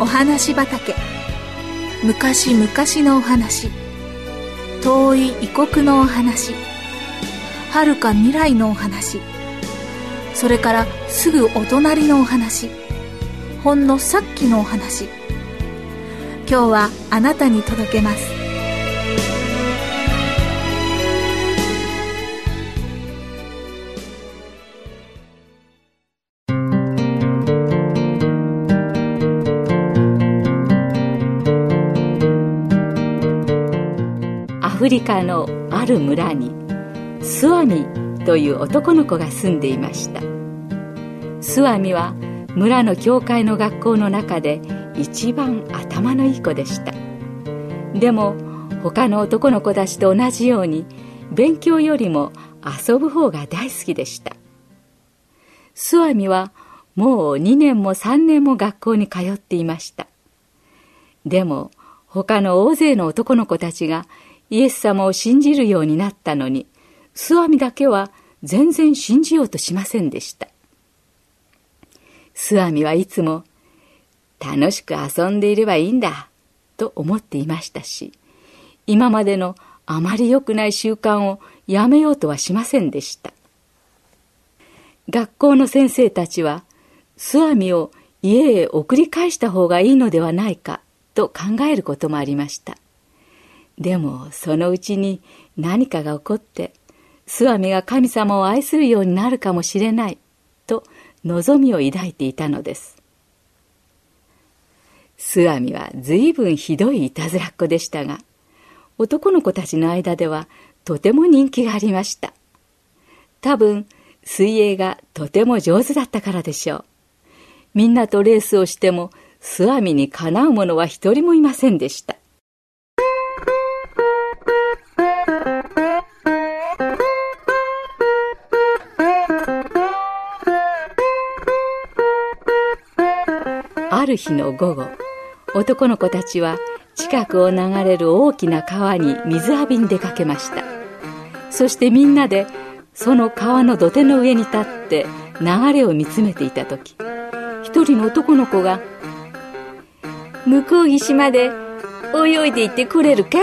お話畑。昔々のお話。遠い異国のお話。はるか未来のお話。それからすぐお隣のお話。ほんのさっきのお話。今日はあなたに届けます。フリカのある村にスワミという男の子が住んでいました。スワミは村の教会の学校の中で一番頭のいい子でした。でも他の男の子たちと同じように勉強よりも遊ぶ方が大好きでした。スワミはもう2年も3年も学校に通っていました。でも他の大勢の男の子たちがイエス様を信じるようになったのにスワミだけは全然信じようとしませんでした。スワミはいつも楽しく遊んでいればいいんだと思っていましたし今までのあまり良くない習慣をやめようとはしませんでした。学校の先生たちはスワミを家へ送り返した方がいいのではないかと考えることもありました。でもそのうちに何かが起こってスワミが神様を愛するようになるかもしれないと望みを抱いていたのです。スワミは随分ひどいいたずらっ子でしたが男の子たちの間ではとても人気がありました。多分水泳がとても上手だったからでしょう。みんなとレースをしてもスワミにかなう者は一人もいませんでした。る日の午後男の子たちは近くを流れる大きな川に水浴びに出かけました。そしてみんなでその川の土手の上に立って流れを見つめていた時一人の男の子が「向こう岸まで泳いで行ってくれるかい?」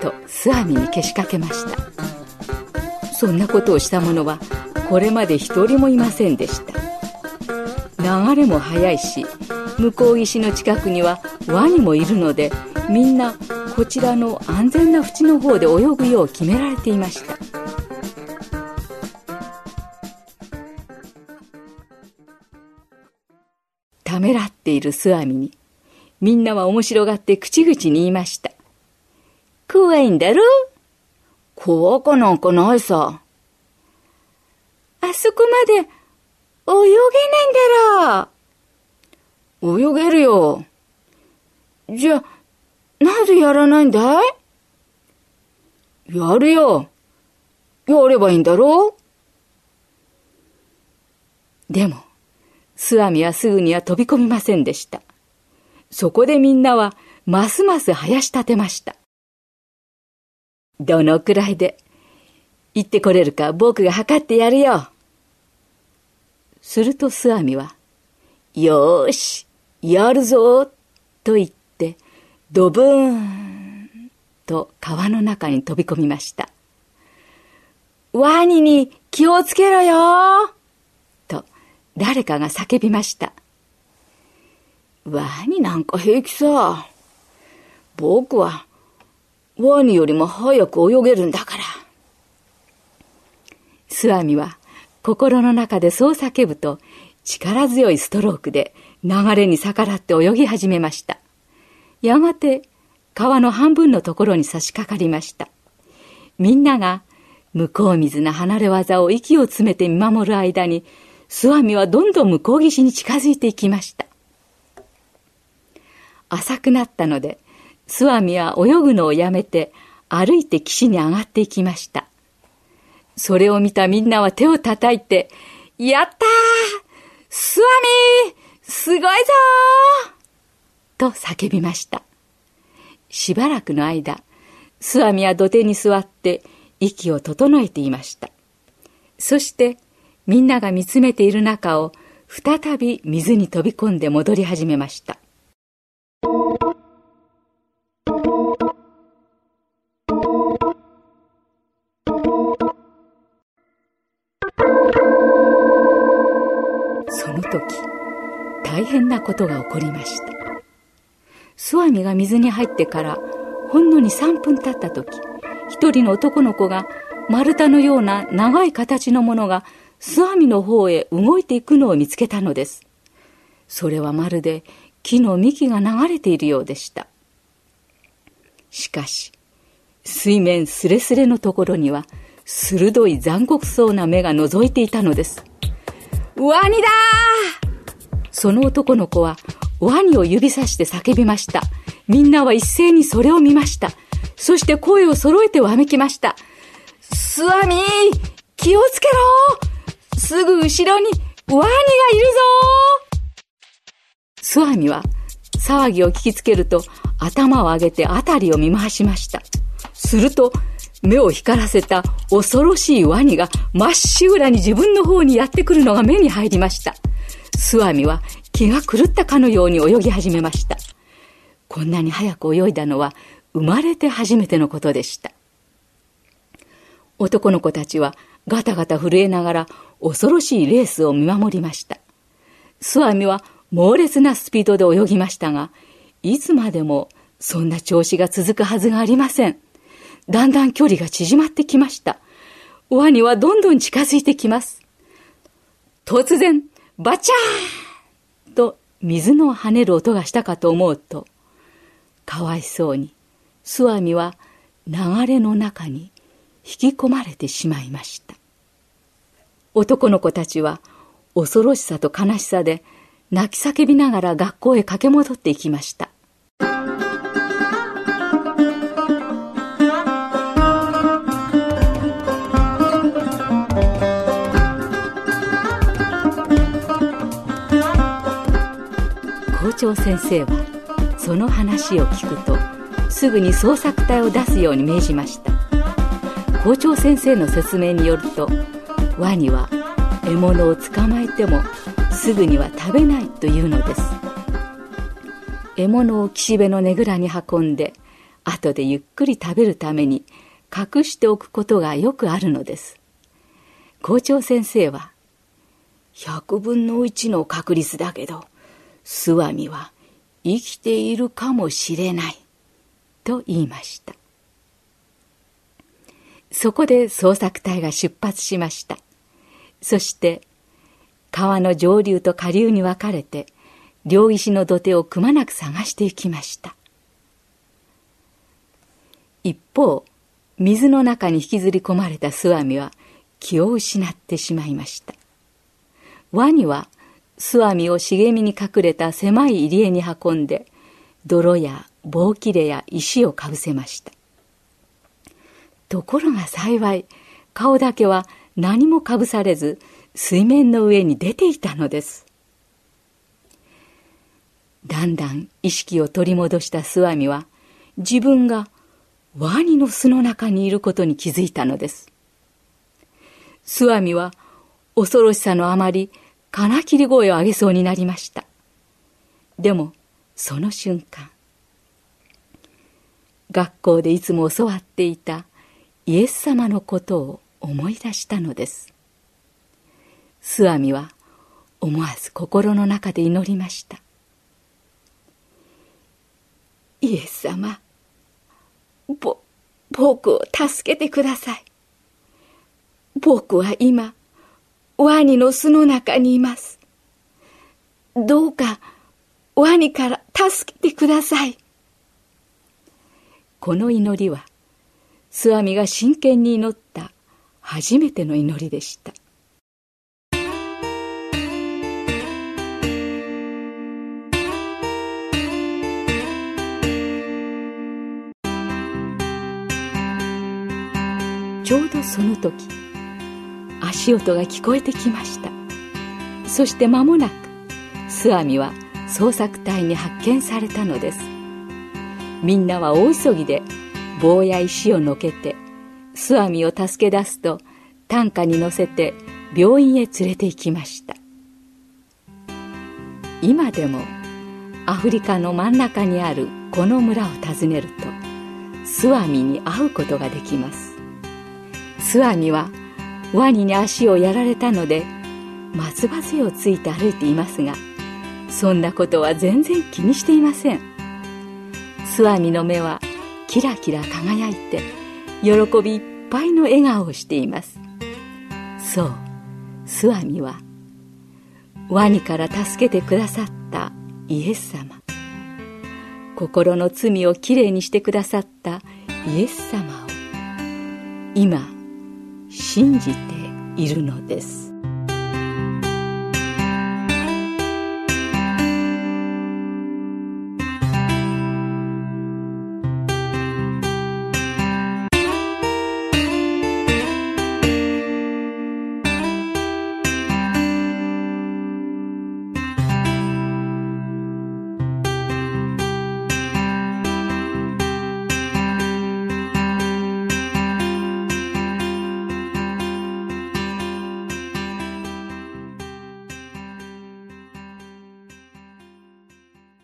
とスワミにけしかけました。そんなことをした者はこれまで一人もいませんでした。流れも速いし向こう岸の近くにはワニもいるのでみんなこちらの安全な縁の方で泳ぐよう決められていました。ためらっているスワミにみんなは面白がって口々に言いました。怖いんだろ怖かなんかないさ。あそこまで泳げないんだろう。泳げるよ。じゃ、なぜやらないんだい？やるよ。やればいいんだろう。でも、スワミはすぐには飛び込みませんでした。そこでみんなは、ますます生やし立てました。どのくらいで、行ってこれるか僕が測ってやるよ。するとスワミは、よーし、やるぞと言って、ドブーンと川の中に飛び込みました。ワニに気をつけろよと誰かが叫びました。ワニなんか平気さ。僕はワニよりも早く泳げるんだから。スワミは心の中でそう叫ぶと力強いストロークで流れに逆らって泳ぎ始めました。やがて川の半分のところに差し掛かりました。みんなが向こう水な離れ技を息を詰めて見守る間に、スワミはどんどん向こう岸に近づいていきました。浅くなったので、スワミは泳ぐのをやめて歩いて岸に上がっていきました。それを見たみんなは手を叩いて、やったースワミーすごいぞーと叫びました。しばらくの間、スワミは土手に座って息を整えていました。そしてみんなが見つめている中を再び水に飛び込んで戻り始めました。ことが起こりました。スワミが水に入ってからほんのに3分経った時一人の男の子が丸太のような長い形のものがスワミの方へ動いていくのを見つけたのです。それはまるで木の幹が流れているようでした。しかし水面すれすれのところには鋭い残酷そうな目が覗いていたのですワニだその男の子はワニを指さして叫びました。みんなは一斉にそれを見ました。そして声を揃えてわめきました。スワミー気をつけろすぐ後ろにワニがいるぞスワミは騒ぎを聞きつけると頭を上げて辺りを見回しました。すると目を光らせた恐ろしいワニがまっしぐらに自分の方にやってくるのが目に入りました。スワミは気が狂ったかのように泳ぎ始めました。こんなに早く泳いだのは生まれて初めてのことでした。男の子たちはガタガタ震えながら恐ろしいレースを見守りました。スワミは猛烈なスピードで泳ぎましたが、いつまでもそんな調子が続くはずがありません。だんだん距離が縮まってきました。ワニはどんどん近づいてきます。突然、バチャーと水の跳ねる音がしたかと思うと、かわいそうに、スワミは流れの中に引き込まれてしまいました。男の子たちは恐ろしさと悲しさで泣き叫びながら学校へ駆け戻っていきました。長先生はその話を聞くとすぐに捜索隊を出すように命じました。校長先生の説明によるとワニは獲物を捕まえてもすぐには食べないというのです。獲物を岸辺のねぐらに運んで後でゆっくり食べるために隠しておくことがよくあるのです。校長先生は100分の1の確率だけどスワミは生きているかもしれない。と言いました。そこで捜索隊が出発しました。そして川の上流と下流に分かれて両石の土手をくまなく探していきました。一方水の中に引きずり込まれたスワミは気を失ってしまいました。ワニは巣網を茂みに隠れた狭い入り江に運んで泥や棒切れや石をかぶせました。ところが幸い顔だけは何もかぶされず水面の上に出ていたのです。だんだん意識を取り戻したスワミは自分がワニの巣の中にいることに気づいたのです。スワミは恐ろしさのあまり金切り声を上げそうになりました。でも、その瞬間、学校でいつも教わっていたイエス様のことを思い出したのです。スワミは思わず心の中で祈りました。イエス様、ぼ、僕を助けてください。僕は今、ワニの巣の中にいます。どうか、ワニから助けてください。この祈りは、スワミが真剣に祈った初めての祈りでした。ちょうどその時足音が聞こえてきました。そして間もなくスワミは捜索隊に発見されたのです。みんなは大急ぎで棒や石をのけてスワミを助け出すと担架に乗せて病院へ連れて行きました。今でもアフリカの真ん中にあるこの村を訪ねるとスワミに会うことができます。スワミはワニに足をやられたので松葉杖をついて歩いていますがそんなことは全然気にしていません。スワミの目はキラキラ輝いて喜びいっぱいの笑顔をしています。そうスワミはワニから助けてくださったイエス様。心の罪をきれいにしてくださったイエス様を今信じているのです。